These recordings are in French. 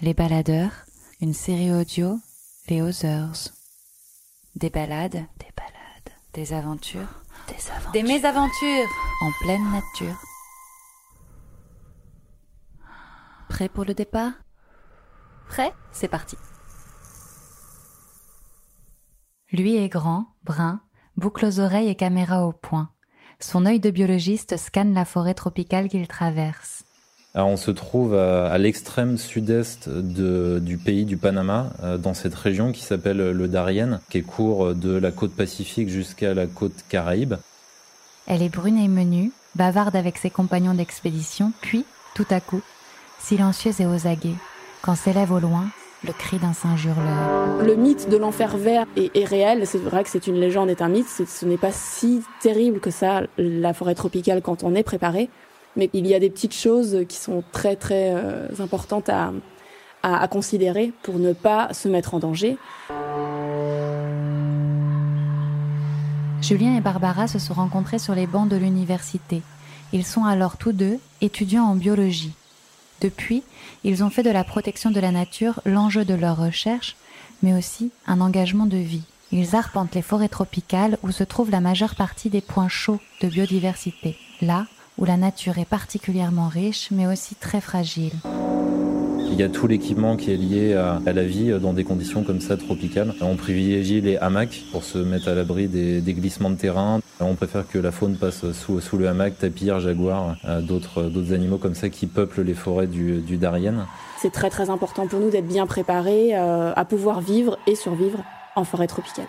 Les baladeurs, une série audio, les Others. Des balades, des balades, des aventures, des aventures, des mésaventures en pleine nature. Prêt pour le départ? Prêt C'est parti. Lui est grand, brun, boucle aux oreilles et caméra au poing. Son œil de biologiste scanne la forêt tropicale qu'il traverse. Alors on se trouve à, l'extrême sud-est du pays du Panama, euh, dans cette région qui s'appelle le Darien, qui court de la côte pacifique jusqu'à la côte caraïbe. Elle est brune et menue, bavarde avec ses compagnons d'expédition, puis, tout à coup, silencieuse et aux aguets, quand s'élève au loin le cri d'un singe hurleur. Le mythe de l'enfer vert est, est réel, c'est vrai que c'est une légende, est un mythe, ce n'est pas si terrible que ça, la forêt tropicale, quand on est préparé. Mais il y a des petites choses qui sont très très euh, importantes à, à, considérer pour ne pas se mettre en danger. Julien et Barbara se sont rencontrés sur les bancs de l'université. Ils sont alors tous deux étudiants en biologie. Depuis, ils ont fait de la protection de la nature l'enjeu de leur recherche, mais aussi un engagement de vie. Ils arpentent les forêts tropicales où se trouve la majeure partie des points chauds de biodiversité, là où la nature est particulièrement riche, mais aussi très fragile. Il y a tout l'équipement qui est lié à, la vie dans des conditions comme ça tropicales. On privilégie les hamacs pour se mettre à l'abri des, glissements de terrain. On préfère que la faune passe sous, sous le hamac, tapir, jaguar, d'autres, d'autres animaux comme ça qui peuplent les forêts du, du Darien. C'est très très important pour nous d'être bien préparés euh, à pouvoir vivre et survivre en forêt tropicale.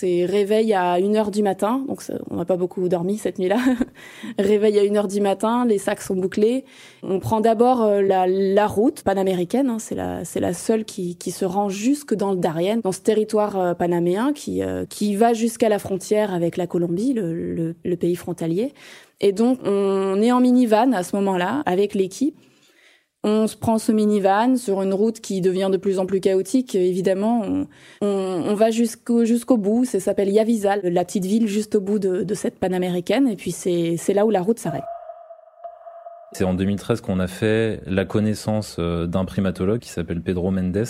C'est réveil à 1h du matin, donc on n'a pas beaucoup dormi cette nuit-là. réveil à 1h du matin, les sacs sont bouclés. On prend d'abord euh, la, route panaméricaine, hein, c'est la, seule qui, se rend jusque dans le Darien, dans ce territoire euh, panaméen qui, euh, qui va jusqu'à la frontière avec la Colombie, le pays frontalier. Et donc on est en minivan à ce moment-là avec l'équipe. On se prend ce minivan sur une route qui devient de plus en plus chaotique. Évidemment, on, va jusqu'au jusqu'au bout. Ça s'appelle Yavizal, la petite ville juste au bout de, de cette panaméricaine. Et puis c'est là où la route s'arrête. C'est en 2013 qu'on a fait la connaissance euh, d'un primatologue qui s'appelle Pedro Mendes.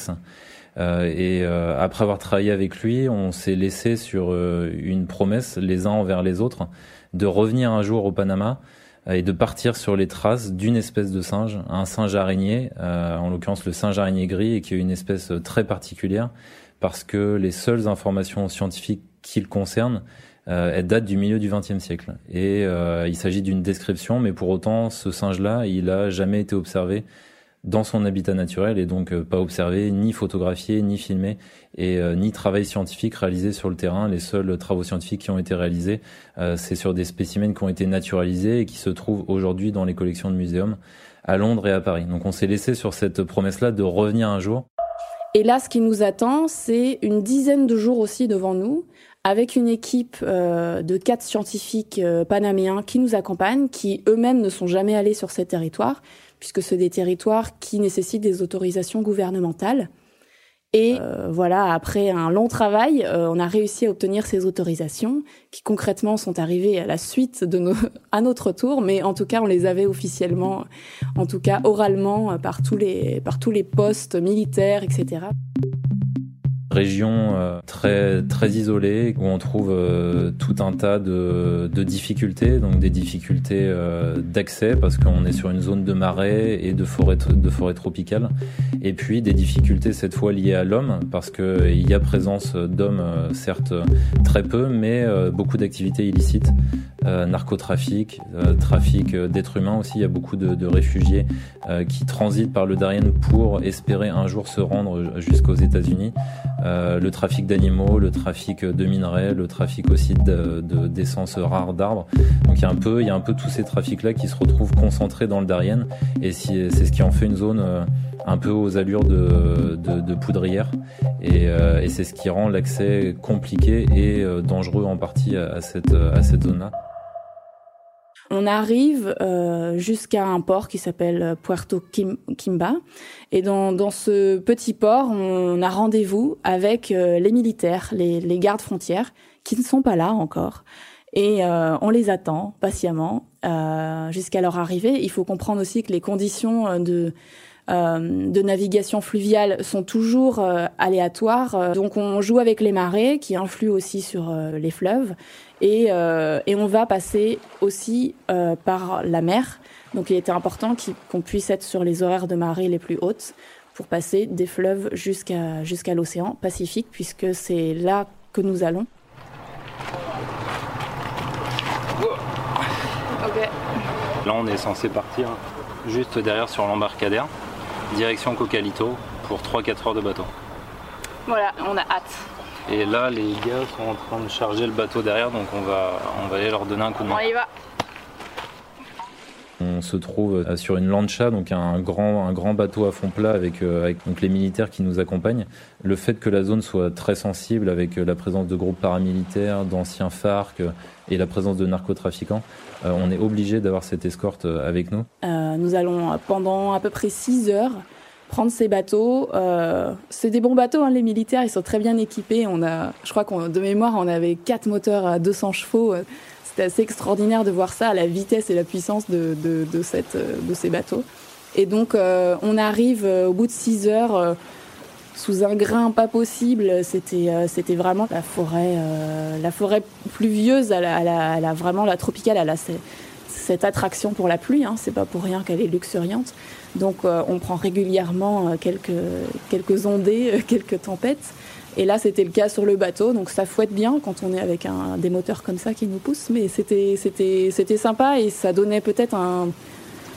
Euh, et euh, après avoir travaillé avec lui, on s'est laissé sur une promesse les uns envers les autres de revenir un jour au Panama et de partir sur les traces d'une espèce de singe, un singe araignée, euh, en l'occurrence le singe araignée gris, et qui est une espèce très particulière parce que les seules informations scientifiques qui le concernent euh, datent du milieu du XXe siècle. Et euh, il s'agit d'une description, mais pour autant, ce singe-là, il a jamais été observé dans son habitat naturel et donc euh, pas observé, ni photographié, ni filmé et euh, ni travail scientifique réalisé sur le terrain. Les seuls travaux scientifiques qui ont été réalisés, euh, c'est sur des spécimens qui ont été naturalisés et qui se trouvent aujourd'hui dans les collections de muséums à Londres et à Paris. Donc on s'est laissé sur cette promesse-là de revenir un jour. Et là, ce qui nous attend, c'est une dizaine de jours aussi devant nous, avec une équipe de quatre scientifiques panaméens qui nous accompagnent, qui eux-mêmes ne sont jamais allés sur ces territoires, puisque c'est des territoires qui nécessitent des autorisations gouvernementales. Et euh, voilà, après un long travail, euh, on a réussi à obtenir ces autorisations, qui concrètement sont arrivées à la suite de nos, à notre tour, mais en tout cas, on les avait officiellement, en tout cas oralement, par tous les, par tous les postes militaires, etc. région euh, très très isolée où on trouve euh, tout un tas de, de, difficultés, donc des difficultés euh, d'accès parce qu'on est sur une zone de marais et de forêt de forêt tropicale, et puis des difficultés cette fois liées à l'homme parce que il y a présence d'hommes certes très peu, mais beaucoup d'activités illicites, narcotrafic, trafic d'êtres humains aussi. Il y a beaucoup de, de réfugiés qui transitent par le Darien pour espérer un jour se rendre jusqu'aux États-Unis. Euh, le trafic d'animaux, le trafic de minerais, le trafic aussi d'essence de, rare d'arbres. Donc il y a un peu, il y a un peu tous ces trafics-là qui se retrouvent concentrés dans le Darien, et c'est ce qui en fait une zone euh, un peu aux allures de, de, poudrière, et, euh, et c'est ce qui rend l'accès compliqué et dangereux en partie à cette, à cette zone-là. On arrive euh, jusqu'à un port qui s'appelle Puerto Quimba. Et dans, dans, ce petit port, on a rendez-vous avec euh, les militaires, les, les, gardes frontières, qui ne sont pas là encore. Et euh, on les attend patiemment euh, jusqu'à leur arrivée. Il faut comprendre aussi que les conditions de euh, de navigation fluviale sont toujours euh, aléatoires. Donc on joue avec les marées qui influent aussi sur les fleuves et, et, on va passer aussi par la mer. Donc il était important qu'on puisse être sur les horaires de marée les plus hautes pour passer des fleuves jusqu'à jusqu'à l'océan Pacifique puisque c'est là que nous allons. Là on est censé partir juste derrière sur l'embarcadère direction Cocalito pour 3-4 heures de bateau. Voilà, on a hâte. Et là, les gars sont en train de charger le bateau derrière, donc on va, on va aller leur donner un coup de main. On y va. On se trouve euh, sur une lancha, donc un grand, un grand bateau à fond plat avec, euh, avec donc les militaires qui nous accompagnent. Le fait que la zone soit très sensible avec euh, la présence de groupes paramilitaires, d'anciens FARC et la présence de narcotrafiquants, on est obligé d'avoir cette escorte avec nous. nous allons pendant à peu près 6 heures prendre ces bateaux. c'est des bons bateaux, hein, les militaires, ils sont très bien équipés. On a, je crois qu'on de mémoire, on avait quatre moteurs à 200 chevaux. C'était assez extraordinaire de voir ça, la vitesse et la puissance de, de, ces bateaux. Et donc, euh, on arrive euh, au bout de 6 heures euh, sous un grain pas possible. C'était, c'était vraiment la forêt, la forêt pluvieuse. Elle a, elle a, vraiment la tropicale. Elle a cette attraction pour la pluie. Hein, c'est pas pour rien qu'elle est luxuriante. Donc, on prend régulièrement quelques, quelques ondées, quelques tempêtes. Et là, c'était le cas sur le bateau, donc ça fouette bien quand on est avec un, des moteurs comme ça qui nous poussent. Mais c'était, c'était, c'était sympa et ça donnait peut-être un,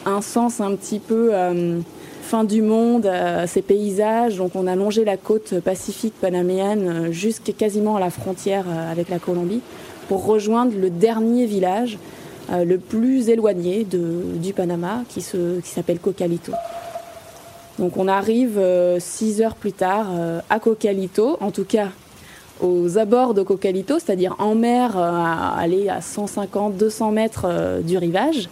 un sens un petit peu euh, fin du monde ces paysages. Donc on a longé la côte pacifique panaméenne jusqu'à quasiment à la frontière euh, avec la Colombie pour rejoindre le dernier village euh, le plus éloigné du Panama qui, se, s'appelle Cocalito. Donc on arrive euh, six heures plus tard euh, à Cocalito, en tout cas aux abords de Cocalito, c'est-à-dire en mer, à aller à 150-200 mètres du rivage.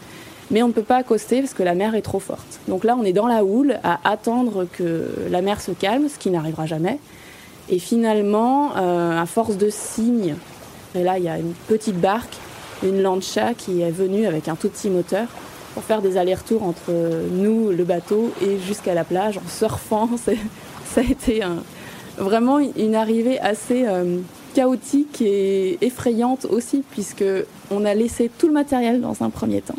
Mais on ne peut pas accoster parce que la mer est trop forte. Donc là, on est dans la houle à attendre que la mer se calme, ce qui n'arrivera jamais. Et finalement, à force de signes, et là, il y a une petite barque, une lancha qui est venue avec un tout petit moteur pour faire des allers-retours entre nous, le bateau, et jusqu'à la plage en surfant. Ça a été vraiment une arrivée assez euh, chaotique et effrayante aussi, puisque on a laissé tout le matériel dans un premier temps.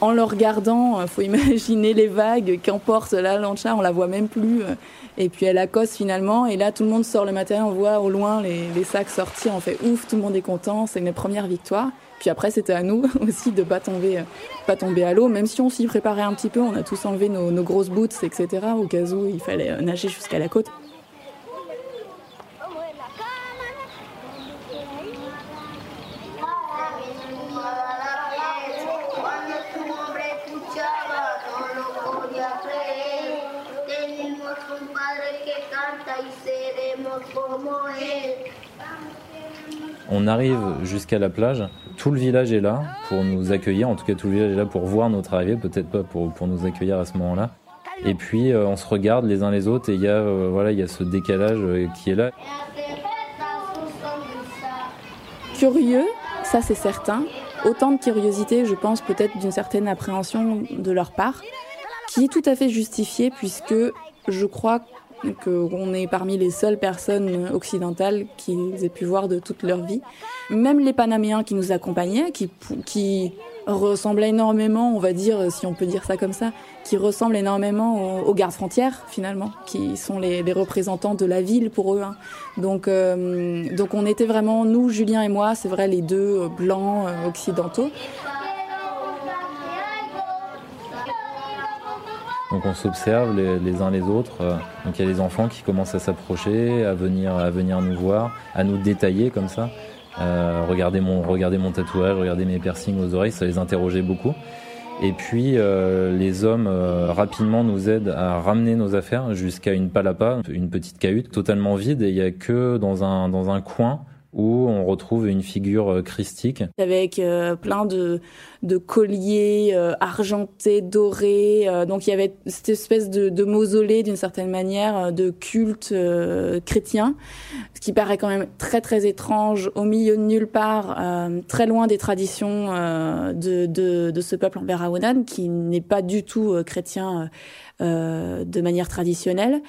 En le regardant, il euh, faut imaginer les vagues qu'emporte la lancha, on la voit même plus. Euh, et puis elle accoste finalement, et là tout le monde sort le matériel, on voit au loin les, les sacs sortir, on fait ouf, tout le monde est content, c'est mes premières victoires. Puis après, c'était à nous aussi de pas tomber, pas tomber à l'eau, même si on s'y préparait un petit peu. On a tous enlevé nos, nos grosses boots, etc. Au cas où il fallait nager jusqu'à la côte. On arrive jusqu'à la plage, tout le village est là pour nous accueillir, en tout cas tout le village est là pour voir notre arrivée, peut-être pas pour, pour nous accueillir à ce moment-là. Et puis euh, on se regarde les uns les autres et il y, a, euh, y a ce décalage euh, qui est là. Curieux, ça c'est certain. Autant de curiosité, je pense peut-être d'une certaine appréhension de leur part, qui est tout à fait justifiée puisque je crois qu'on est parmi les seules personnes occidentales qu'ils aient pu voir de toute leur vie. Même les Panaméens qui nous accompagnaient, qui, qui ressemblaient énormément, on va dire, si on peut dire ça comme ça, qui ressemblent énormément aux, gardes frontières finalement, qui sont les, représentants de la ville pour eux. Hein. Donc, euh, donc on était vraiment, nous, Julien et moi, c'est vrai, les deux blancs euh, occidentaux. Donc on s'observe les, uns les autres. Euh, donc il y a les enfants qui commencent à s'approcher, à venir, à venir nous voir, à nous détailler comme ça. Euh, regardez mon, regardez mon tatouage, regardez mes piercings aux oreilles, ça les interrogeait beaucoup. Et puis euh, les hommes rapidement nous aident à ramener nos affaires jusqu'à une palapa, une petite cahute totalement vide et il y a que dans un dans un coin où on retrouve une figure euh, christique. Avec euh, plein de, de colliers euh, argentés, dorés. donc il y avait cette espèce de, de mausolée d'une certaine manière de culte chrétien, ce qui paraît quand même très très étrange, au milieu de nulle part, très loin des traditions de, de, de, ce peuple en qui n'est pas du tout chrétien de manière traditionnelle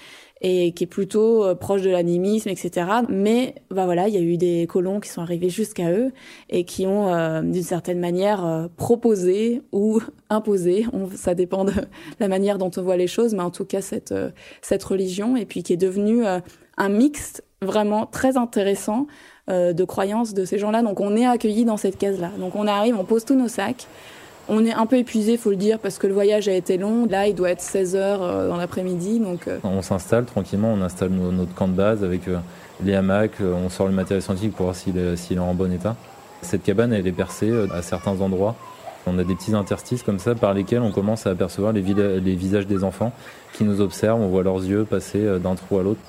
et qui est plutôt euh, proche de l'animisme, etc. Mais bah voilà, il y a eu des colons qui sont arrivés jusqu'à eux et qui ont euh, d'une certaine manière euh, proposé ou imposé, ça dépend de la manière dont on voit les choses, mais en tout cas cette cette religion et puis qui est devenue un mix vraiment très intéressant de croyances de ces gens-là. Donc on est accueillis dans cette case-là. Donc on arrive, on pose tous nos sacs. On est un peu épuisé, faut le dire, parce que le voyage a été long. Là, il doit être 16 heures euh, dans l'après-midi, donc. Euh. On s'installe tranquillement, on installe notre camp de base avec euh, les hamacs, on sort le matériel scientifique pour voir s'il est, en bon état. Cette cabane, elle est percée à certains endroits. On a des petits interstices comme ça par lesquels on commence à apercevoir les, visages des enfants qui nous observent. On voit leurs yeux passer d'un trou à l'autre.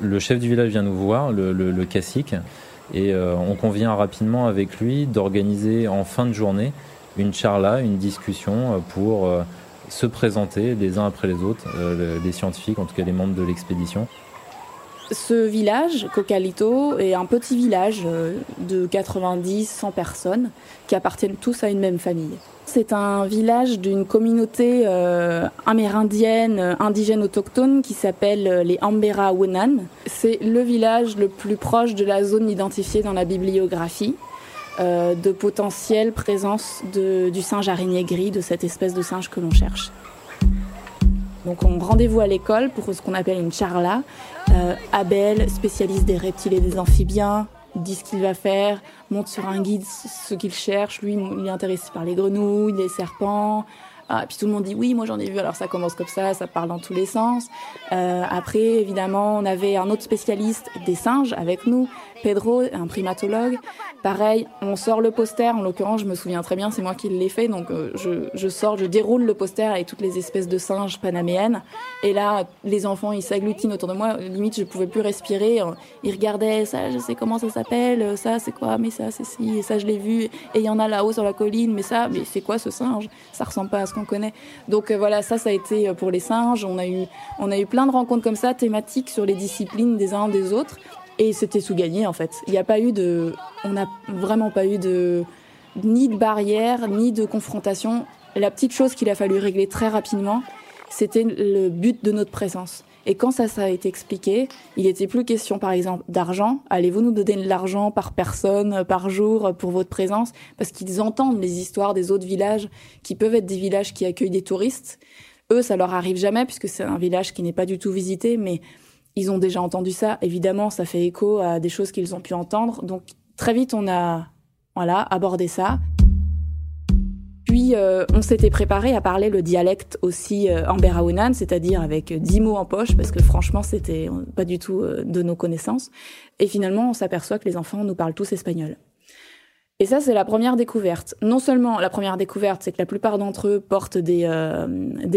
Le chef du village vient nous voir, le, le, et on convient rapidement avec lui d'organiser en fin de journée une charla, une discussion euh, pour euh, se présenter les uns après les autres, euh, les scientifiques, en tout cas les membres de l'expédition. Ce village, Cocalito, est un petit village de 90-100 personnes qui appartiennent tous à une même famille. C'est un village d'une communauté amérindienne, indigène autochtone qui s'appelle les Ambera Wenan. C'est le village le plus proche de la zone identifiée dans la bibliographie. Euh, de potentielle présence du singe araignée gris, de cette espèce de singe que l'on cherche. Donc on rendez-vous à l'école pour ce qu'on appelle une charla. Euh, Abel, spécialiste des reptiles et des amphibiens, dit ce qu'il va faire, monte sur un guide ce qu'il cherche. Lui, il est intéressé par les grenouilles, les serpents, ah, puis tout le monde dit oui, moi j'en ai vu. Alors ça commence comme ça, ça parle dans tous les sens. Euh, après, évidemment, on avait un autre spécialiste des singes avec nous, Pedro, un primatologue. Pareil, on sort le poster. En l'occurrence, je me souviens très bien, c'est moi qui l'ai fait. Donc euh, je, je, sors, je déroule le poster avec toutes les espèces de singes panaméennes. Et là, les enfants, ils s'agglutinent autour de moi. Limite, je pouvais plus respirer. Ils regardaient ça, je sais comment ça s'appelle. Ça, c'est quoi Mais ça, c'est si. Et ça, je l'ai vu. Et il y en a là-haut sur la colline. Mais ça, mais c'est quoi ce singe? Ça ressemble pas à ce connaît. Donc euh, voilà, ça, ça a été euh, pour les singes. On a eu, on a eu plein de rencontres comme ça, thématiques sur les disciplines des uns des autres, et c'était sous gagné en fait. Il n'y a pas eu de, on n'a vraiment pas eu de ni de barrière, ni de confrontation. La petite chose qu'il a fallu régler très rapidement, c'était le but de notre présence. Et quand ça, ça a été expliqué, il n'était plus question, par exemple, d'argent. Allez-vous nous donner de l'argent par personne, par jour, pour votre présence? Parce qu'ils entendent les histoires des autres villages, qui peuvent être des villages qui accueillent des touristes. Eux, ça leur arrive jamais, puisque c'est un village qui n'est pas du tout visité, mais ils ont déjà entendu ça. Évidemment, ça fait écho à des choses qu'ils ont pu entendre. Donc, très vite, on a, voilà, abordé ça. Puis euh, on s'était préparé à parler le dialecte aussi euh, en Beraounan, c'est-à-dire avec dix mots en poche, parce que franchement c'était pas du tout euh, de nos connaissances. Et finalement on s'aperçoit que les enfants nous parlent tous espagnol. Et ça, c'est la première découverte. Non seulement la première découverte, c'est que la plupart d'entre eux portent des, euh,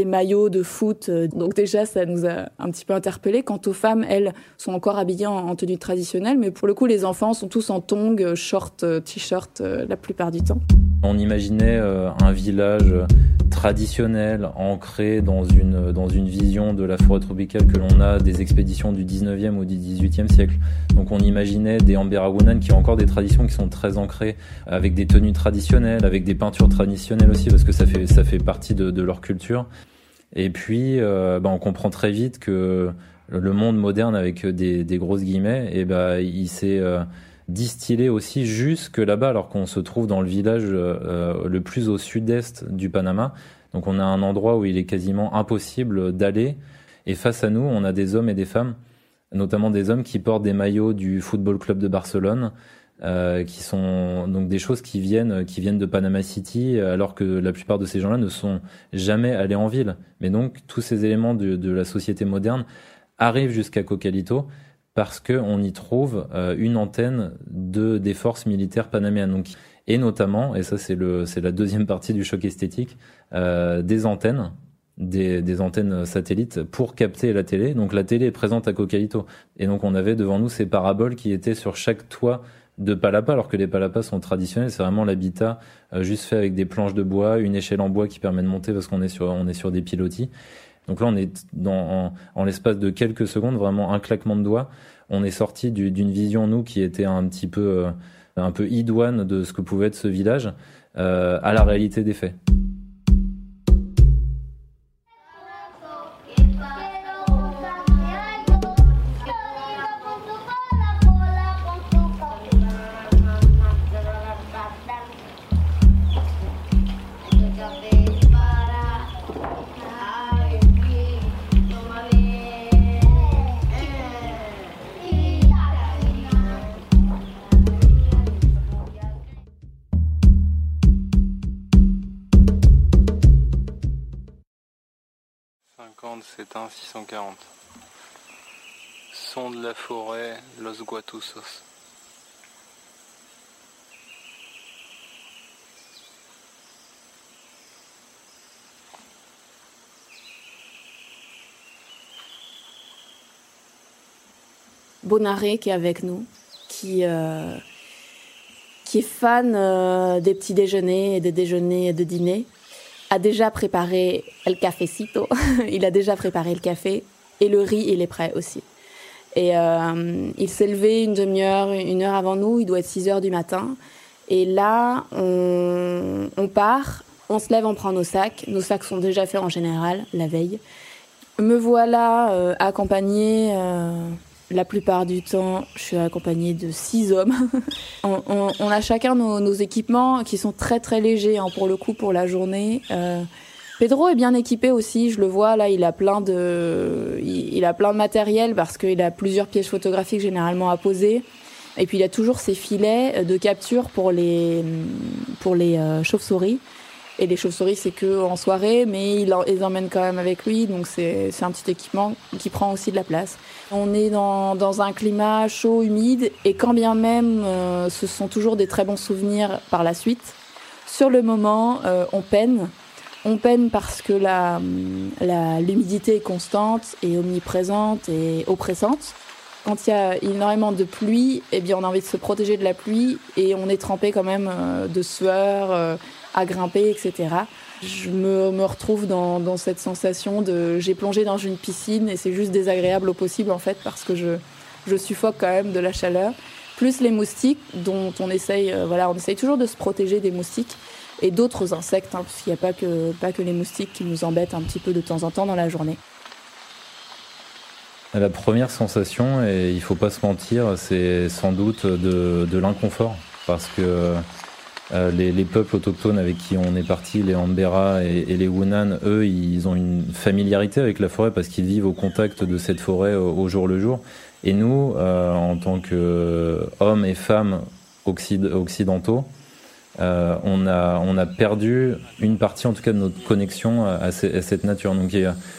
maillots de foot. Euh, donc déjà, ça nous a un petit peu interpellés. Quant aux femmes, elles sont encore habillées en, tenue traditionnelle. Mais pour le coup, les enfants sont tous en tongs, short, euh, t-shirt la plupart du temps. On imaginait un village traditionnel, ancré dans une, dans une vision de la forêt tropicale que l'on a des expéditions du 19e ou du 18e siècle. Donc on imaginait des Amberawonan qui ont encore des traditions qui sont très ancrées avec des tenues traditionnelles, avec des peintures traditionnelles aussi, parce que ça fait, ça fait partie de, de leur culture. Et puis, euh, bah, on comprend très vite que le monde moderne avec des, des grosses guillemets, et ben il s'est distillé aussi jusque là-bas, alors qu'on se trouve dans le village le plus au sud-est du Panama. Donc on a un endroit où il est quasiment impossible d'aller. Et face à nous, on a des hommes et des femmes, notamment des hommes qui portent des maillots du Football Club de Barcelone, euh, qui sont donc des choses qui viennent, qui viennent de Panama City, alors que la plupart de ces gens-là ne sont jamais allés en ville. Mais donc tous ces éléments de, de la société moderne arrivent jusqu'à Cocalito parce qu'on y trouve euh, une antenne de des forces militaires panaméennes. Donc, et notamment, et ça c'est la deuxième partie du choc esthétique, euh, des antennes des, des, antennes satellites pour capter la télé. Donc la télé est présente à Cocalito. Et donc on avait devant nous ces paraboles qui étaient sur chaque toit de palapa, alors que les palapas sont traditionnels. C'est vraiment l'habitat euh, juste fait avec des planches de bois, une échelle en bois qui permet de monter parce qu'on est sur on est sur des pilotis. Donc là on est dans en, l'espace de quelques secondes, vraiment un claquement de doigts, on est sorti d'une vision nous qui était un petit peu euh, un peu idoine de ce que pouvait être ce village euh, à la réalité des faits. 640. Son de la forêt, Los Guatusos. Bonaré qui est avec nous, qui, euh, est fan euh, des petits déjeuners et des déjeuners et de dîners a déjà préparé le cafecito. il a déjà préparé le café et le riz, il est prêt aussi. Et euh, il s'est levé une demi-heure, une heure avant nous. Il doit être 6 heures du matin. Et là, on, part, on se lève, on prend nos sacs. Nos sacs sont déjà faits en général la veille. Me voilà euh, accompagnée. Euh, la plupart du temps, je suis accompagnée de six hommes. on, a chacun nos, équipements qui sont très très légers hein, pour le coup pour la journée. Euh, Pedro est bien équipé aussi, je le vois là, il a plein de, il, a plein de matériel parce qu'il a plusieurs pièges photographiques généralement à poser. Et puis il a toujours ses filets de capture pour les pour les euh, chauves-souris. Et les chauves-souris, c'est que en soirée, mais il les emmène quand même avec lui, donc c'est un petit équipement qui prend aussi de la place. On est dans, un climat chaud, humide, et quand bien même euh, ce sont toujours des très bons souvenirs par la suite, sur le moment, euh, on peine. On peine parce que la l'humidité est constante et omniprésente et oppressante. Quand il y a énormément de pluie, eh bien on a envie de se protéger de la pluie et on est trempé quand même euh, de sueur à grimper, etc. Je me, me retrouve dans, dans, cette sensation de j'ai plongé dans une piscine et c'est juste désagréable au possible en fait parce que je, je suffoque quand même de la chaleur. Plus les moustiques dont on essaye, euh, voilà, on essaye toujours de se protéger des moustiques et d'autres insectes, hein, parce qu'il n'y a pas que, pas que les moustiques qui nous embêtent un petit peu de temps en temps dans la journée. La première sensation, et il faut pas se mentir, c'est sans doute de, de l'inconfort parce que euh, les, les, peuples autochtones avec qui on est parti, les Ambera et, les Wunan, eux, ils ont une familiarité avec la forêt parce qu'ils vivent au contact de cette forêt au, jour le jour. Et nous, euh, en tant qu'hommes et femmes occidentaux, euh, on, a, on a perdu une partie, en tout cas, de notre connexion à, à cette nature. Donc,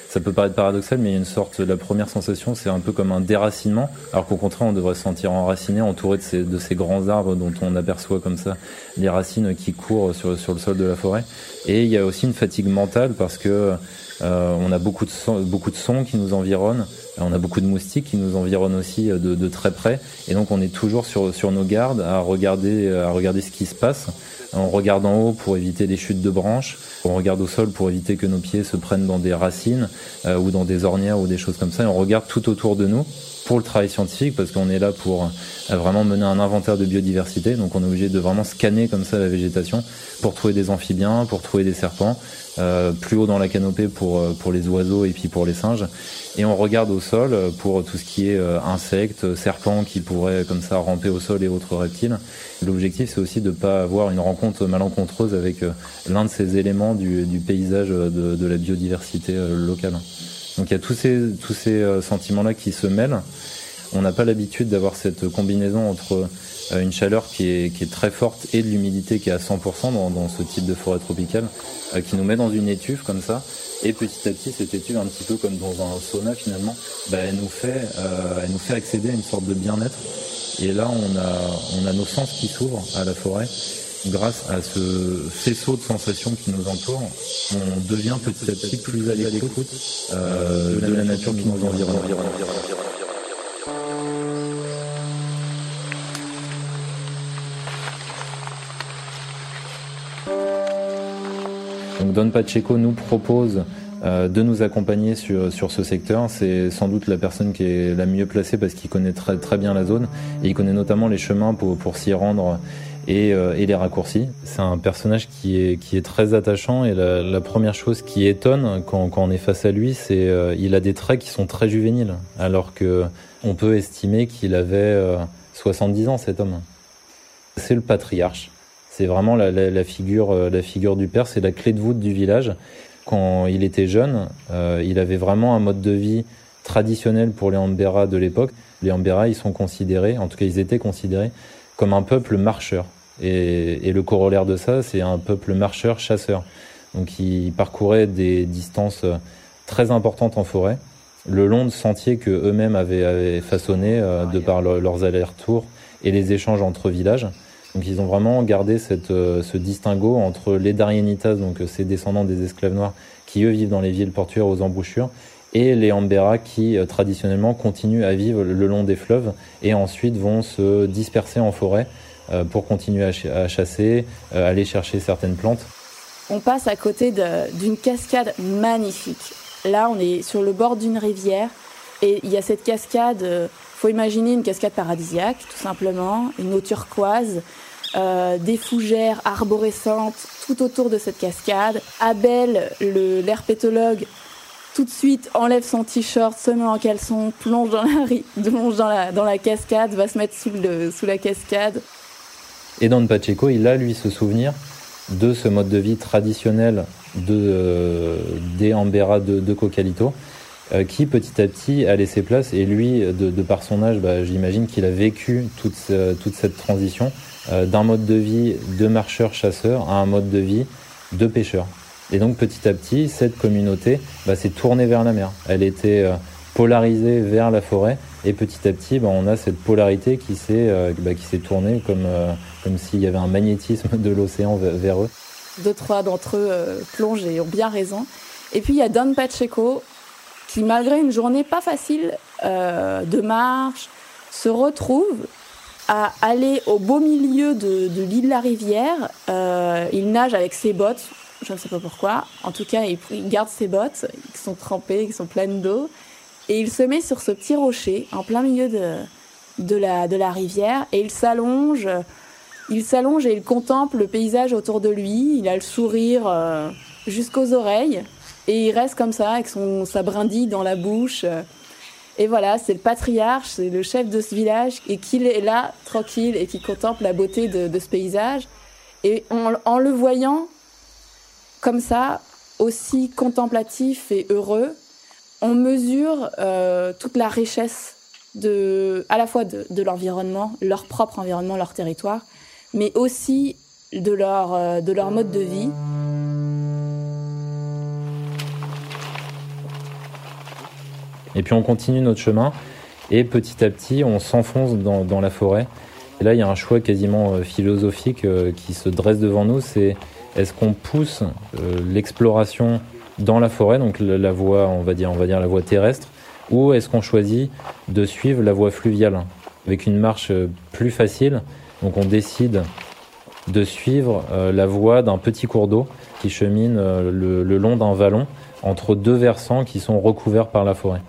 ça peut paraître paradoxal, mais il y a une sorte, la première sensation, c'est un peu comme un déracinement, alors qu'au contraire, on devrait se sentir enraciné, entouré de ces, de ces grands arbres dont on aperçoit comme ça les racines qui courent sur, sur le sol de la forêt. Et il y a aussi une fatigue mentale parce que euh, on a beaucoup de, beaucoup de sons qui nous environnent, on a beaucoup de moustiques qui nous environnent aussi de, de très près, et donc on est toujours sur, sur nos gardes à regarder, à regarder ce qui se passe. On regarde en haut pour éviter des chutes de branches, on regarde au sol pour éviter que nos pieds se prennent dans des racines euh, ou dans des ornières ou des choses comme ça, et on regarde tout autour de nous pour le travail scientifique parce qu'on est là pour euh, vraiment mener un inventaire de biodiversité. Donc on est obligé de vraiment scanner comme ça la végétation pour trouver des amphibiens, pour trouver des serpents, euh, plus haut dans la canopée pour, euh, pour les oiseaux et puis pour les singes. Et on regarde au sol pour tout ce qui est insectes, serpents qui pourraient comme ça ramper au sol et autres reptiles. L'objectif c'est aussi de ne pas avoir une rencontre malencontreuse avec l'un de ces éléments du, paysage de, la biodiversité locale. Donc il y a tous ces, tous ces euh, sentiments-là qui se mêlent. On n'a pas l'habitude d'avoir cette combinaison entre euh, une chaleur qui est, qui est très forte et de l'humidité qui est à 100% dans, dans, ce type de forêt tropicale, euh, qui nous met dans une étuve comme ça. Et petit à petit, cette étuve, un petit peu comme dans un sauna finalement, bah, elle, nous fait, elle nous fait accéder à une sorte de bien-être. Et là, on a, on a nos sens qui s'ouvrent à la forêt grâce à ce faisceau de sensations qui nous entoure, on devient petit à petit plus à l'écoute euh, de la nature qui nous environne. Donc Don Pacheco nous propose euh, de nous accompagner sur, sur ce secteur. C'est sans doute la personne qui est la mieux placée parce qu'il connaît très, très bien la zone et il connaît notamment les chemins pour, pour s'y rendre euh, et, les raccourcis. C'est un personnage qui est, qui est très attachant et la, première chose qui étonne quand, quand, on est face à lui, c'est euh, il a des traits qui sont très juvéniles, alors que on peut estimer qu'il avait 70 euh, ans cet homme. C'est le patriarche. C'est vraiment la, la, figure, la figure du père, c'est la clé de voûte du village. Quand il était jeune, il avait vraiment un mode de vie traditionnel pour les Ambera de l'époque. Les Ambera, ils sont considérés, en tout cas ils étaient considérés comme un peuple marcheur. Et, le corollaire de ça, c'est un peuple marcheur-chasseur. Donc ils parcouraient des distances très importantes en forêt, le long de sentiers que eux-mêmes avaient, façonnés euh, de par leurs allers-retours et les échanges entre villages. Donc ils ont vraiment gardé cette, euh, ce distinguo entre les Darienitas, donc ces descendants des esclaves noirs, qui eux vivent dans les villes portuaires aux embouchures, et les Ambera qui euh, traditionnellement continuent à vivre le long des fleuves et ensuite vont se disperser en forêt euh, pour continuer à, chasser, euh, aller chercher certaines plantes. On passe à côté d'une cascade magnifique. Là, on est sur le bord d'une rivière et il y a cette cascade. Faut imaginer une cascade paradisiaque, tout simplement, une eau turquoise, des fougères arborescentes tout autour de cette cascade. Abel, l'herpétologue, tout de suite enlève son t-shirt, se met en caleçon, plonge dans la, plonge dans la, dans cascade, va se mettre sous, la cascade. Et Don Pacheco, il a lui ce souvenir de ce mode de vie traditionnel de, euh, des Ambera de, Cocalito, euh, qui petit à petit a laissé place. Et lui, de, de par son âge, bah, j'imagine qu'il a vécu toute, toute cette transition euh, d'un mode de vie de marcheur-chasseur à un mode de vie de pêcheur. Et donc petit à petit, cette communauté bah, s'est tournée vers la mer. Elle était euh, polarisée vers la forêt et petit à petit, bah, on a cette polarité qui s'est euh, bah, tournée comme euh, comme s'il y avait un magnétisme de l'océan vers eux. Deux trois d'entre eux plongent et ont bien raison. Et puis il y a Don Pacheco qui, malgré une journée pas facile de marche, se retrouve à aller au beau milieu de l'île de la rivière. il nage avec ses bottes je ne sais pas pourquoi. En tout cas, il, garde ses bottes, qui sont trempées, qui sont pleines d'eau, et il se met sur ce petit rocher en plein milieu de, de, la, de la rivière, et il s'allonge. Il s'allonge et il contemple le paysage autour de lui. Il a le sourire euh, jusqu'aux oreilles, et il reste comme ça avec son sa brindille dans la bouche. Et voilà, c'est le patriarche, c'est le chef de ce village, et qu'il est là, tranquille, et qui contemple la beauté de, ce paysage. Et en le voyant, comme ça, aussi contemplatif et heureux, on mesure euh, toute la richesse à la fois de, l'environnement, leur propre environnement, leur territoire, mais aussi de leur, euh, de leur mode de vie. Et puis on continue notre chemin et petit à petit on s'enfonce dans, dans, la forêt. Et là il y a un choix quasiment euh, philosophique qui se dresse devant nous, c'est est-ce qu'on pousse euh, l'exploration dans la forêt, donc la, voie, on va dire, on va dire la voie terrestre, ou est-ce qu'on choisit de suivre la voie fluviale avec une marche euh, plus facile? Donc on décide de suivre euh, la voie d'un petit cours d'eau qui chemine le, le long d'un vallon entre deux versants qui sont recouverts par la forêt.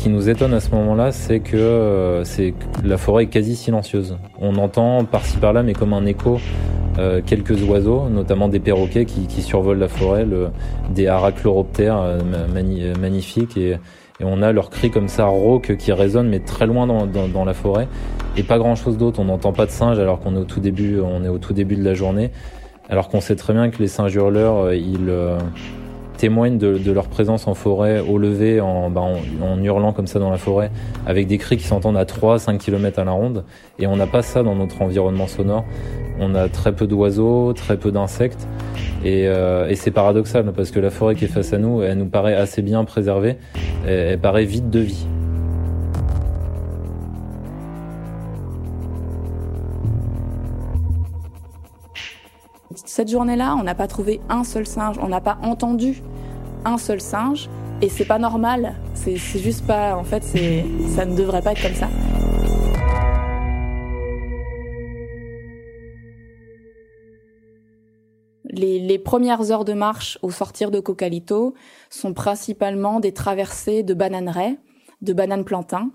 Qui nous étonne à ce moment-là, c'est que, euh, c'est la forêt est quasi silencieuse. On entend par-ci par-là, mais comme un écho, euh, quelques oiseaux, notamment des perroquets qui, survolent la forêt, des arachloroptères euh, magnifiques, et, on a leurs cris comme ça rauques qui résonnent, mais très loin dans, dans, dans la forêt, et pas grand-chose d'autre. On n'entend pas de singes alors qu'on est au tout début, on est au tout début de la journée, alors qu'on sait très bien que les singes hurleurs, ils témoignent de, leur présence en forêt au lever, en, bah, en, hurlant comme ça dans la forêt, avec des cris qui s'entendent à 3-5 km à la ronde. Et on n'a pas ça dans notre environnement sonore. On a très peu d'oiseaux, très peu d'insectes. Et, euh, c'est paradoxal parce que la forêt qui est face à nous, elle nous paraît assez bien préservée, elle paraît vide de vie. Cette journée-là, on n'a pas trouvé un seul singe, on n'a pas entendu un seul singe, et c'est pas normal. C'est juste pas. En fait, ça ne devrait pas être comme ça. Les, premières heures de marche au sortir de Cocalito sont principalement des traversées de bananeraies, de bananes plantains,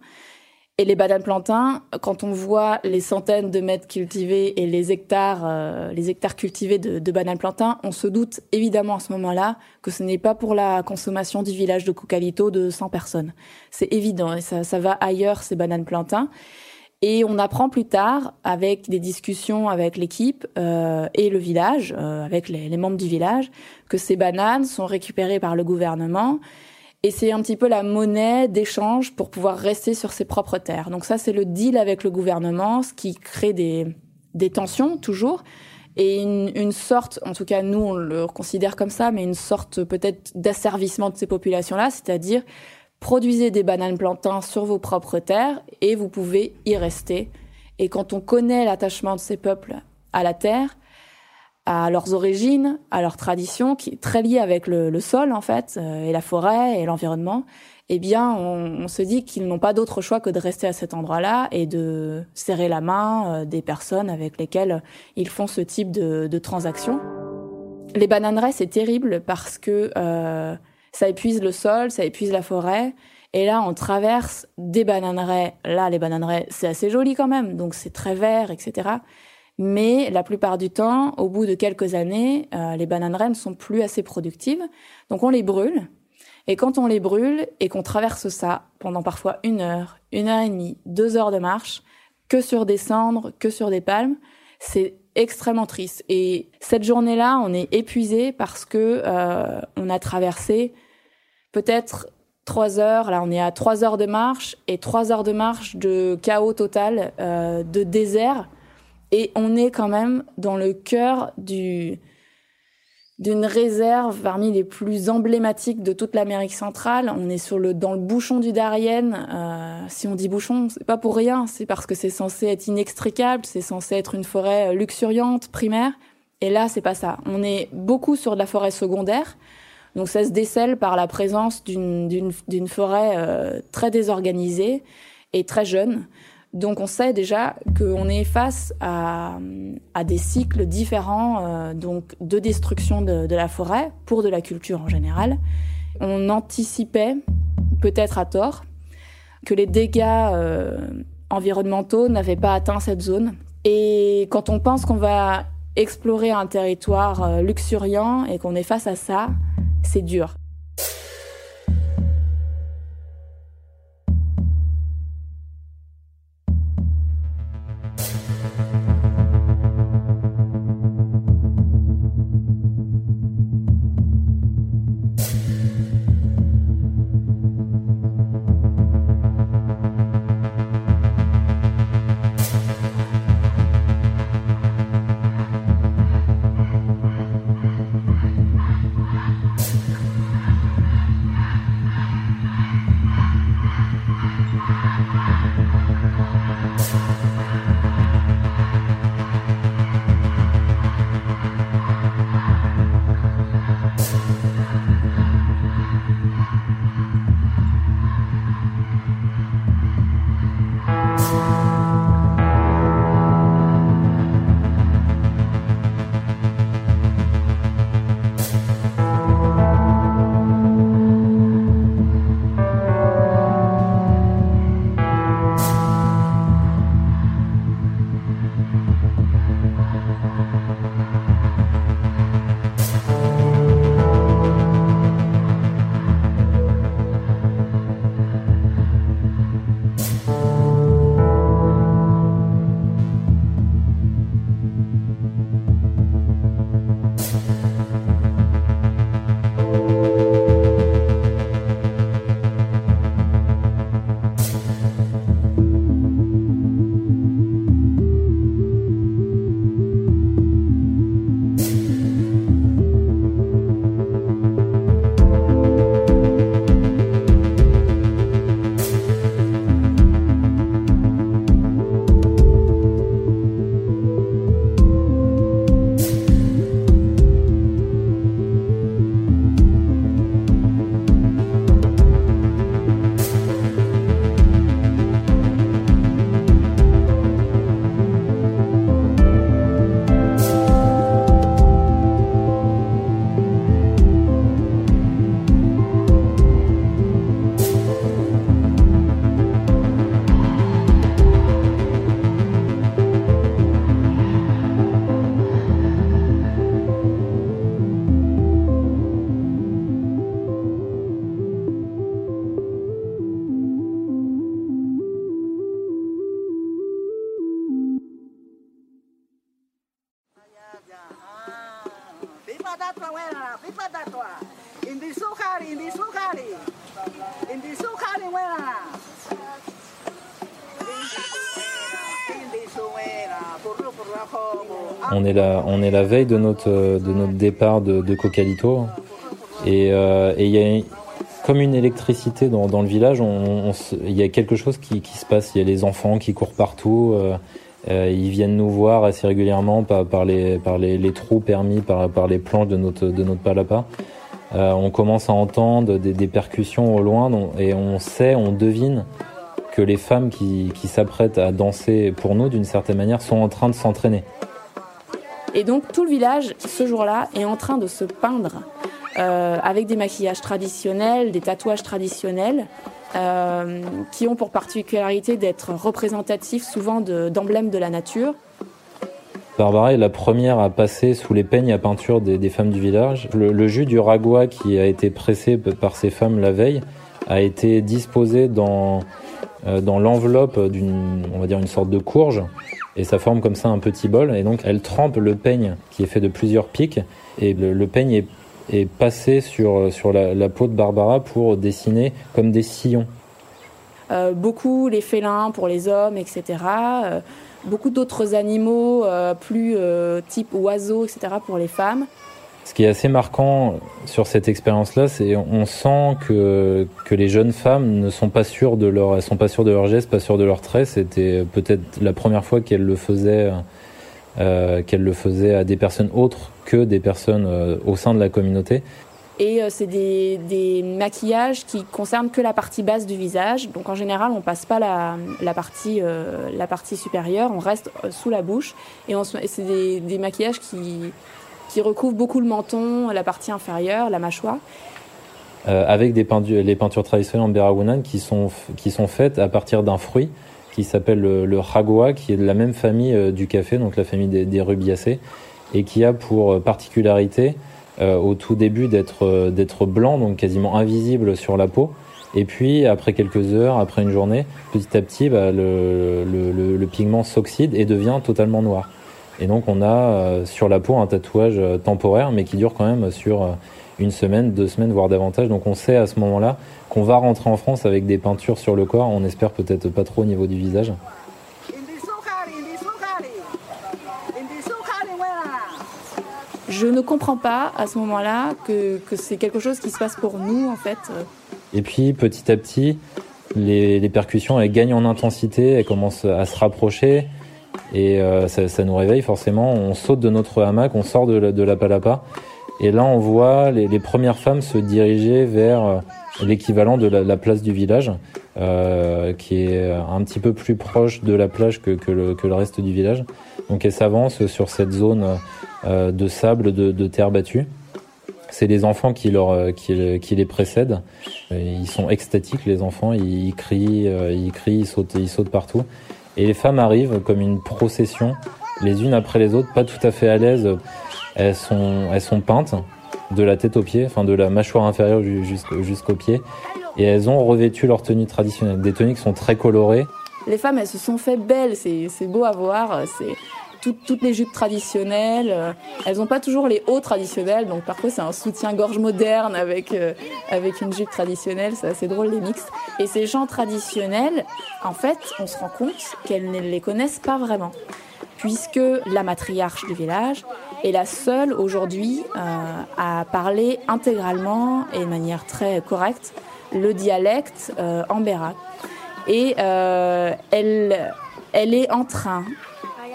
et les bananes plantains, quand on voit les centaines de mètres cultivés et les hectares, euh, les hectares cultivés de, de bananes plantains, on se doute évidemment à ce moment-là que ce n'est pas pour la consommation du village de Cocalito de 100 personnes. C'est évident et ça, ça va ailleurs ces bananes plantains. Et on apprend plus tard, avec des discussions avec l'équipe euh, et le village, euh, avec les, les membres du village, que ces bananes sont récupérées par le gouvernement et c'est un petit peu la monnaie d'échange pour pouvoir rester sur ses propres terres. Donc ça, c'est le deal avec le gouvernement, ce qui crée des, tensions toujours. Et une, une, sorte, en tout cas nous on le considère comme ça, mais une sorte peut-être d'asservissement de ces populations-là, c'est-à-dire produisez des bananes plantains sur vos propres terres et vous pouvez y rester. Et quand on connaît l'attachement de ces peuples à la terre, à leurs origines, à leurs traditions, qui est très liée avec le, le sol en fait, euh, et la forêt et l'environnement, eh bien, on, on se dit qu'ils n'ont pas d'autre choix que de rester à cet endroit-là et de serrer la main euh, des personnes avec lesquelles ils font ce type de, de transactions. Les bananeraies, c'est terrible parce que euh, ça épuise le sol, ça épuise la forêt. Et là, on traverse des bananeraies. Là, les bananeraies, c'est assez joli quand même, donc c'est très vert, etc. Mais la plupart du temps, au bout de quelques années, euh, les bananeraies ne sont plus assez productives. Donc on les brûle. Et quand on les brûle et qu'on traverse ça pendant parfois une heure, une heure et demie, deux heures de marche, que sur des cendres, que sur des palmes, c'est extrêmement triste. Et cette journée-là, on est épuisé parce que euh, on a traversé peut-être trois heures. Là, on est à trois heures de marche et trois heures de marche de chaos total, euh, de désert et on est quand même dans le cœur du d'une réserve parmi les plus emblématiques de toute l'Amérique centrale. On est sur le dans le bouchon du Darien. Euh, si on dit bouchon, c'est pas pour rien. C'est parce que c'est censé être inextricable, c'est censé être une forêt luxuriante, primaire. Et là, c'est pas ça. On est beaucoup sur de la forêt secondaire. Donc ça se décèle par la présence d'une d'une forêt euh, très désorganisée et très jeune. Donc on sait déjà qu'on est face à, des cycles différents euh, donc de destruction de, la forêt pour de la culture en général. On anticipait, peut-être à tort, que les dégâts euh, environnementaux n'avaient pas atteint cette zone. Et quand on pense qu'on va explorer un territoire euh, luxuriant et qu'on est face à ça, c'est dur. Veille de notre, de notre départ de, Cocalito. Et euh, et il y a comme une électricité dans, dans le village. Il y a quelque chose qui, qui, se passe. Il y a les enfants qui courent partout. Euh, euh, ils viennent nous voir assez régulièrement par, par, les, par les, trous permis par, par les planches de notre, de notre palapa. Euh, on commence à entendre des, des, percussions au loin et on sait, on devine que les femmes qui, qui s'apprêtent à danser pour nous d'une certaine manière sont en train de s'entraîner. Et donc tout le village, ce jour-là, est en train de se peindre euh, avec des maquillages traditionnels, des tatouages traditionnels, euh, qui ont pour particularité d'être représentatifs souvent d'emblèmes de, la nature. Barbara est la première à passer sous les peignes à peinture des, femmes du village. Le, jus du ragua qui a été pressé par ces femmes la veille a été disposé dans, euh, dans l'enveloppe d'une, sorte de courge, et ça forme comme ça un petit bol. Et donc elle trempe le peigne qui est fait de plusieurs pics, et le, peigne est et passer sur, sur la, peau de Barbara pour dessiner comme des sillons. Euh, beaucoup les félins pour les hommes, etc. Euh, beaucoup d'autres animaux, euh, plus type oiseaux, etc. pour les femmes. Ce qui est assez marquant sur cette expérience-là, c'est on sent que, que les jeunes femmes ne sont pas sûres de leur, sont pas sûres de leurs gestes, pas sûres de leurs traits. C'était peut-être la première fois qu'elles le faisaient euh, le faisait à des personnes autres que des personnes euh, au sein de la communauté. Et euh, c'est des, des, maquillages qui concernent que la partie basse du visage. Donc en général, on passe pas la, la partie, euh, la partie supérieure, on reste sous la bouche. Et, et c'est des, des, maquillages qui, qui recouvrent beaucoup le menton, la partie inférieure, la mâchoire. avec des peintures, les peintures traditionnelles en Berawunan qui sont, qui sont faites à partir d'un fruit qui s'appelle le, le ragua, qui est de la même famille euh, du café, donc la famille des, des, rubiacées, et qui a pour euh, particularité euh, au tout début d'être euh, blanc, donc quasiment invisible sur la peau. Et puis après quelques heures, après une journée, petit à petit, bah, le, pigment s'oxyde et devient totalement noir. Et donc on a euh, sur la peau un tatouage temporaire, mais qui dure quand même sur une semaine, deux semaines, voire davantage. Donc on sait à ce moment-là qu'on va rentrer en France avec des peintures sur le corps. On espère peut-être pas trop au niveau du visage. Je ne comprends pas à ce moment-là que, que c'est quelque chose qui se passe pour nous en fait. Et puis petit à petit, les, les percussions elles gagnent en intensité, elles commencent à se rapprocher et euh, ça, ça, nous réveille forcément. On saute de notre hamac, on sort de la, de la palapa et là, on voit les, les premières femmes se diriger vers euh, l'équivalent de la, la, place du village, euh, qui est un petit peu plus proche de la plage que, que, le, que le, reste du village. Donc elles s'avancent sur cette zone euh, de sable, de, de terre battue. C'est les enfants qui, leur, qui, qui, les précèdent. Ils sont extatiques, les enfants. Ils crient, ils crient, ils sautent, ils sautent partout. Et les femmes arrivent comme une procession, les unes après les autres, pas tout à fait à l'aise. Elles sont, elles sont peintes de la tête aux pieds, enfin de la mâchoire inférieure jusqu'aux jusqu'au pied, et elles ont revêtu leur tenue traditionnelle, des tenues qui sont très colorées. Les femmes, elles se sont fait belles, c'est beau à voir, tout, toutes les jupes traditionnelles, elles n'ont pas toujours les hauts traditionnels, donc parfois c'est un soutien-gorge moderne avec, euh, avec une jupe traditionnelle, c'est assez drôle les mixtes. Et ces gens traditionnels, en fait, on se rend compte qu'elles ne les connaissent pas vraiment puisque la matriarche du village est la seule aujourd'hui euh, à parler intégralement et de manière très correcte le dialecte euh, ambera. Et euh, elle, elle est en train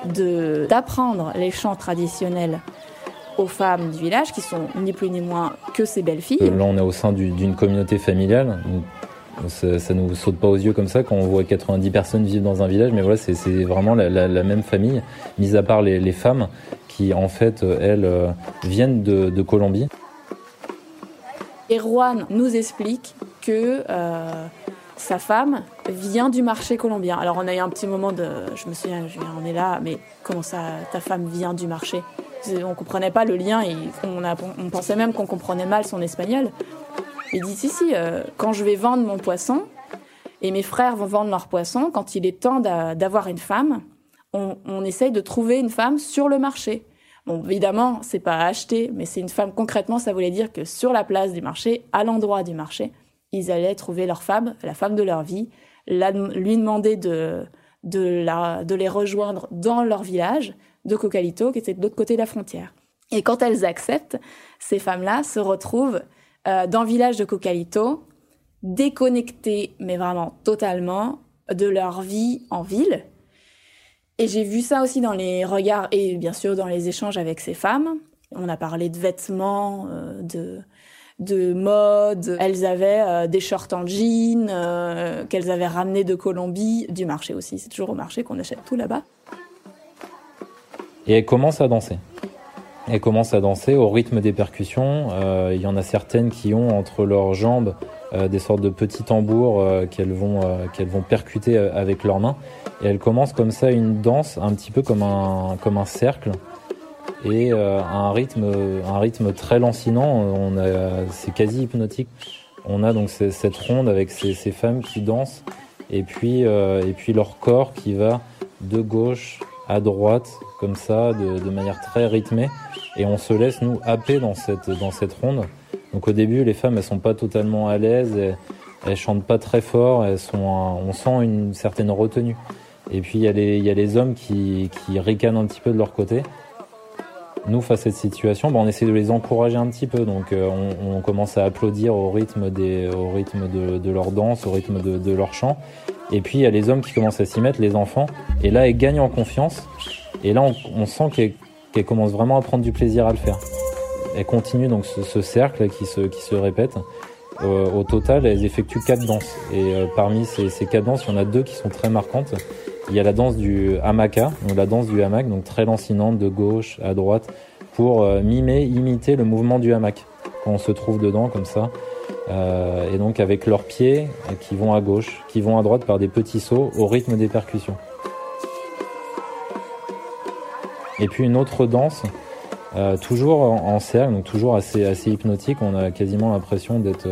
d'apprendre les chants traditionnels aux femmes du village, qui sont ni plus ni moins que ses belles-filles. Là, on est au sein d'une communauté familiale. Ça, ça nous saute pas aux yeux comme ça quand on voit 90 personnes vivre dans un village, mais voilà, c'est vraiment la, la, la, même famille, mis à part les, les, femmes qui, en fait, elles, viennent de, de Colombie. Et Juan nous explique que euh, sa femme vient du marché colombien. Alors on a eu un petit moment de, je me souviens, on est là, mais comment ça, ta femme vient du marché? On comprenait pas le lien et on, pensait même qu'on comprenait mal son espagnol. Il dit si si, euh, quand je vais vendre mon poisson et mes frères vont vendre leur poisson, quand il est temps d'avoir une femme, on, on essaye de trouver une femme sur le marché. Bon, évidemment, c'est pas à acheter, mais c'est une femme. Concrètement, ça voulait dire que sur la place du marché, à l'endroit du marché, ils allaient trouver leur femme, la femme de leur vie, lui demander de, de, la, de les rejoindre dans leur village de Cocalito, qui était de l'autre côté de la frontière. Et quand elles acceptent, ces femmes-là se retrouvent euh, dans le village de Cocalito, déconnectées, mais vraiment totalement, de leur vie en ville. Et j'ai vu ça aussi dans les regards et bien sûr dans les échanges avec ces femmes. On a parlé de vêtements, euh, de, de mode. Elles avaient euh, des shorts en jean euh, qu'elles avaient ramenés de Colombie, du marché aussi. C'est toujours au marché qu'on achète tout là-bas. Et elles commencent à danser. Elles commencent à danser au rythme des percussions. Euh, il y en a certaines qui ont entre leurs jambes des sortes de petits tambours qu'elles vont, vont percuter avec leurs mains. Et elles commencent comme ça une danse, un petit peu comme un, comme un cercle et euh, un rythme un rythme très lancinant. On c'est quasi hypnotique. On a donc cette ronde avec ces, femmes qui dansent. Et puis euh, et puis leur corps qui va de gauche à droite comme ça de, de, manière très rythmée. Et on se laisse nous happer dans cette dans cette ronde. Donc au début les femmes elles sont pas totalement à l'aise. Elles, elles chantent pas très fort. Elles sont on sent une certaine retenue. Et puis il y a les il y a les hommes qui qui ricanent un petit peu de leur côté nous, face à cette situation, bon, on essaie de les encourager un petit peu. Donc, euh, on, on, commence à applaudir au rythme, des, au rythme de, de leur danse, au rythme de, de, leur chant. Et puis, il y a les hommes qui commencent à s'y mettre, les enfants. Et là, elles gagnent en confiance. Et là, on, on sent qu'elles qu commencent vraiment à prendre du plaisir à le faire. Elles continuent donc ce, ce cercle qui se, qui se répète. Euh, au total, elles effectuent quatre danses. Et euh, parmi ces, ces quatre danses, il y en a deux qui sont très marquantes. Il y a la danse du hamaka, la danse du hamac, donc très lancinante de gauche à droite, pour euh, mimer, imiter le mouvement du hamac quand on se trouve dedans comme ça. Euh, et donc avec leurs pieds qui vont à gauche, qui vont à droite par des petits sauts au rythme des percussions. Et puis une autre danse, euh, toujours en, cercle, donc toujours assez, hypnotique. On a quasiment l'impression d'être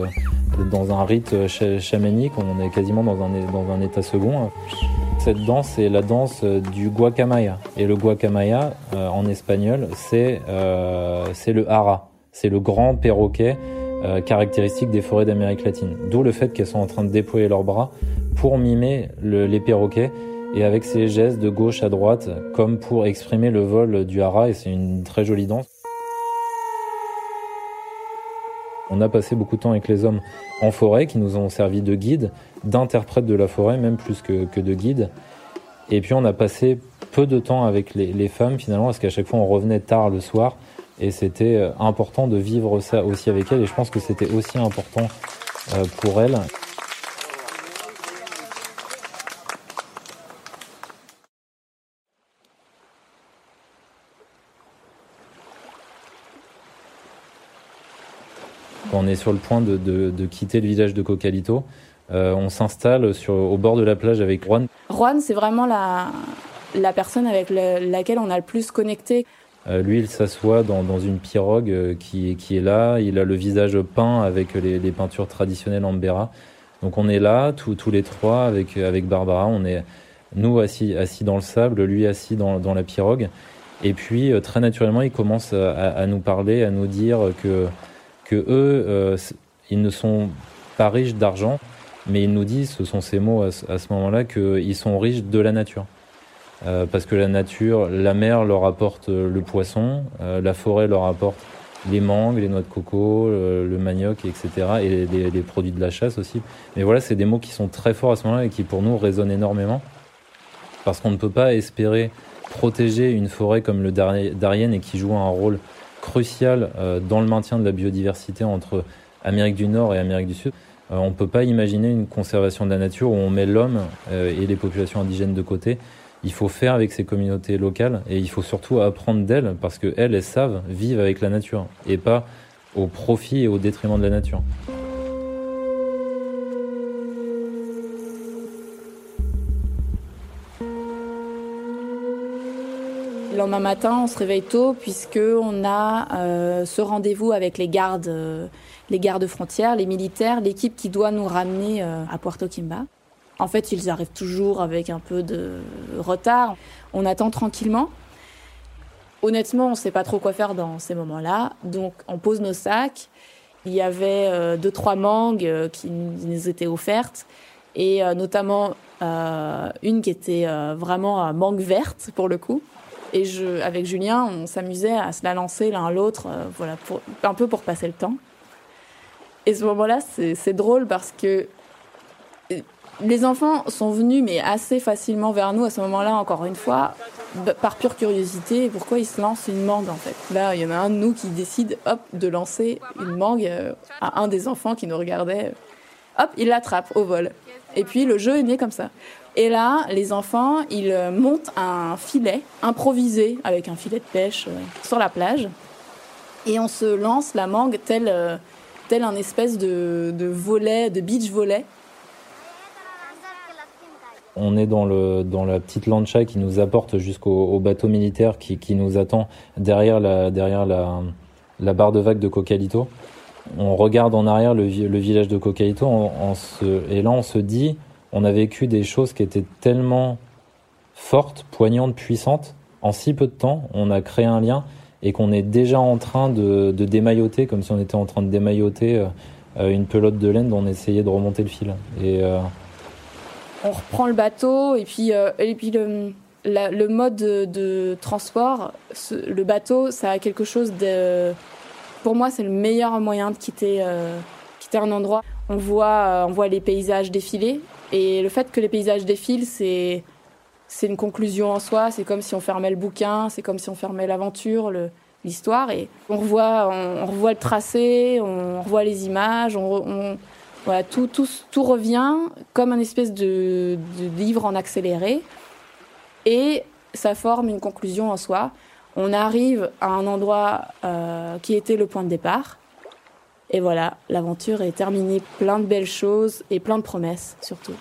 dans un rite chamanique. On est quasiment dans un état second. Cette danse est la danse du guacamaya. Et le guacamaya, euh, en espagnol, c'est euh, le hara. C'est le grand perroquet euh, caractéristique des forêts d'Amérique latine. D'où le fait qu'elles sont en train de déployer leurs bras pour mimer le, les perroquets et avec ces gestes de gauche à droite comme pour exprimer le vol du hara et c'est une très jolie danse. On a passé beaucoup de temps avec les hommes en forêt qui nous ont servi de guides, d'interprètes de la forêt, même plus que, que, de guides. Et puis on a passé peu de temps avec les, les femmes finalement, parce qu'à chaque fois on revenait tard le soir. Et c'était euh, important de vivre ça aussi avec elles. Et je pense que c'était aussi important euh, pour elles. Quand on est sur le point de, de, de quitter le village de Cocalito, euh, on s'installe au bord de la plage avec Juan. Juan, c'est vraiment la, la personne avec le, laquelle on a le plus connecté. Euh, lui, il s'assoit dans, dans, une pirogue euh, qui, qui, est là. Il a le visage peint avec les, les peintures traditionnelles en Béra. Donc on est là, tous, tous les trois, avec, avec Barbara. On est, nous, assis, assis dans le sable, lui assis dans, dans la pirogue. Et puis, très naturellement, il commence à, à, nous parler, à nous dire que, que eux, euh, ils ne sont pas riches d'argent, mais il nous dit, ce sont ces mots à, ce moment-là, qu'ils sont riches de la nature. Euh, parce que la nature, la mer leur apporte le poisson, euh, la forêt leur apporte les mangues, les noix de coco, le, le manioc, etc. et les, les, produits de la chasse aussi. Mais voilà, c'est des mots qui sont très forts à ce moment-là et qui pour nous résonnent énormément. Parce qu'on ne peut pas espérer protéger une forêt comme le Darien et qui joue un rôle crucial euh, dans le maintien de la biodiversité entre Amérique du Nord et Amérique du Sud. Euh, on ne peut pas imaginer une conservation de la nature où on met l'homme euh, et les populations indigènes de côté. Il faut faire avec ces communautés locales et il faut surtout apprendre d'elles parce qu'elles, elles savent vivre avec la nature et pas au profit et au détriment de la nature. Le lendemain matin, on se réveille tôt puisque on a euh, ce rendez-vous avec les gardes, euh, les gardes frontières, les militaires, l'équipe qui doit nous ramener euh, à Puerto Quimba. En fait, ils arrivent toujours avec un peu de retard. On attend tranquillement. honnêtement, on ne sait pas trop quoi faire dans ces moments-là. Donc, on pose nos sacs. Il y avait euh, deux, trois mangues euh, qui nous étaient offertes. Et euh, notamment une qui était vraiment mangue verte, pour le coup. Et je, avec Julien, on s'amusait à se la lancer l'un l'autre, voilà, pour, un peu pour passer le temps. Et ce moment-là, c'est drôle parce que les enfants sont venus, mais assez facilement vers nous à ce moment-là, encore une fois, par pure curiosité. Pourquoi ils se lancent une mangue, en fait Là, il y en a un de nous qui décide, hop, de lancer une mangue euh, à un des enfants qui nous regardait. Hop, il l'attrape au vol. Et puis, le jeu est né comme ça. Et là, les enfants, ils euh, montent un filet improvisé avec un filet de pêche euh, sur la plage. Et on se lance la mangue tel, tel un espèce de, volet, de beach volet on est dans, la petite lancha qui nous apporte jusqu'au bateau militaire qui, nous attend derrière, la, barre de vague de Cocalito. On regarde en arrière le, village de Cocalito et là on se dit, on a vécu des choses qui étaient tellement fortes, poignantes, puissantes. En si peu de temps, on a créé un lien et qu'on est déjà en train de, de, démailloter, comme si on était en train de démailloter euh, une pelote de laine dont on essayait de remonter le fil. Et euh, on reprend le bateau et puis, euh, et puis le, le mode de, transport, le bateau, ça a quelque chose de... Pour moi, c'est le meilleur moyen de quitter, euh, quitter un endroit. On voit, on voit les paysages défiler et le fait que les paysages défilent, c'est c'est une conclusion en soi. C'est comme si on fermait le bouquin, c'est comme si on fermait l'aventure, l'histoire. Et on revoit, on, revoit le tracé, on revoit les images, on voilà, tout, tout, tout revient comme un espèce de, livre en accéléré et ça forme une conclusion en soi. On arrive à un endroit euh, qui était le point de départ. Et voilà, l'aventure est terminée, plein de belles choses et plein de promesses surtout.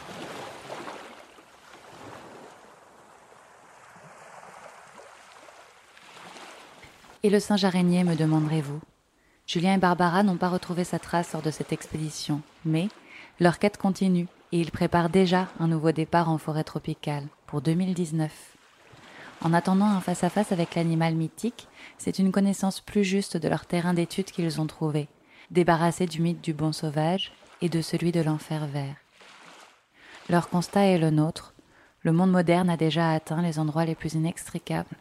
Et le singe araignée, me demanderez-vous? Julien et Barbara n'ont pas retrouvé sa trace lors de cette expédition, mais leur quête continue et ils préparent déjà un nouveau départ en forêt tropicale pour 2019. En attendant un face-à-face avec l'animal mythique, c'est une connaissance plus juste de leur terrain d'étude qu'ils ont trouvé, débarrassés du mythe du bon sauvage et de celui de l'enfer vert. Leur constat est le nôtre, le monde moderne a déjà atteint les endroits les plus inextricables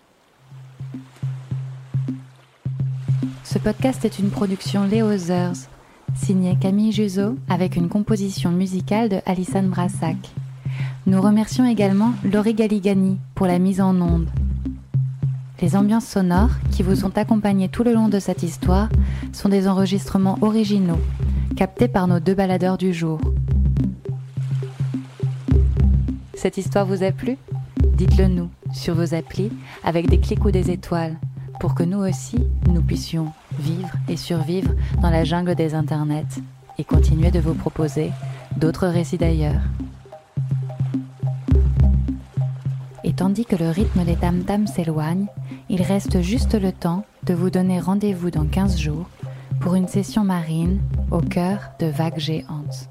Ce podcast est une production Léo Zers, signée Camille Juzo avec une composition musicale de Alison Brassac. Nous remercions également Laurie Galigani pour la mise en onde. Les ambiances sonores qui vous ont accompagnés tout le long de cette histoire sont des enregistrements originaux, captés par nos deux baladeurs du jour. Cette histoire vous a plu? Dites-le nous sur vos applis avec des clics ou des étoiles pour que nous aussi, nous puissions vivre et survivre dans la jungle des internets et continuer de vous proposer d'autres récits d'ailleurs. Et tandis que le rythme des tam-tams s'éloigne, il reste juste le temps de vous donner rendez-vous dans 15 jours pour une session marine au cœur de vagues géantes.